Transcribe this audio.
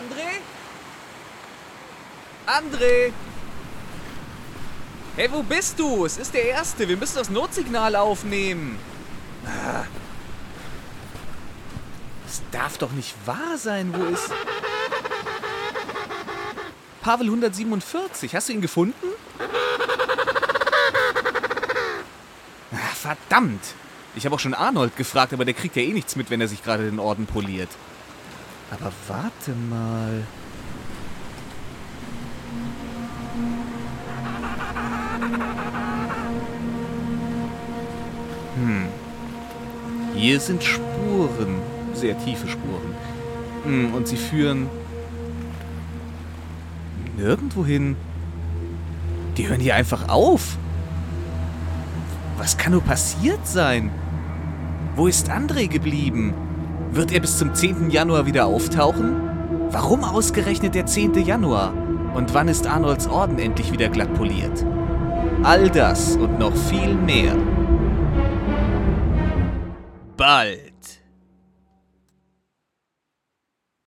André? André! Hey, wo bist du? Es ist der Erste. Wir müssen das Notsignal aufnehmen. Ah. Das darf doch nicht wahr sein. Wo ist... Pavel 147. Hast du ihn gefunden? Ah, verdammt. Ich habe auch schon Arnold gefragt, aber der kriegt ja eh nichts mit, wenn er sich gerade den Orden poliert. Aber warte mal. Hm. Hier sind Spuren. Sehr tiefe Spuren. Hm, und sie führen nirgendwo hin. Die hören hier einfach auf. Was kann nur passiert sein? Wo ist André geblieben? Wird er bis zum 10. Januar wieder auftauchen? Warum ausgerechnet der 10. Januar? Und wann ist Arnolds Orden endlich wieder glatt poliert? All das und noch viel mehr. Bald.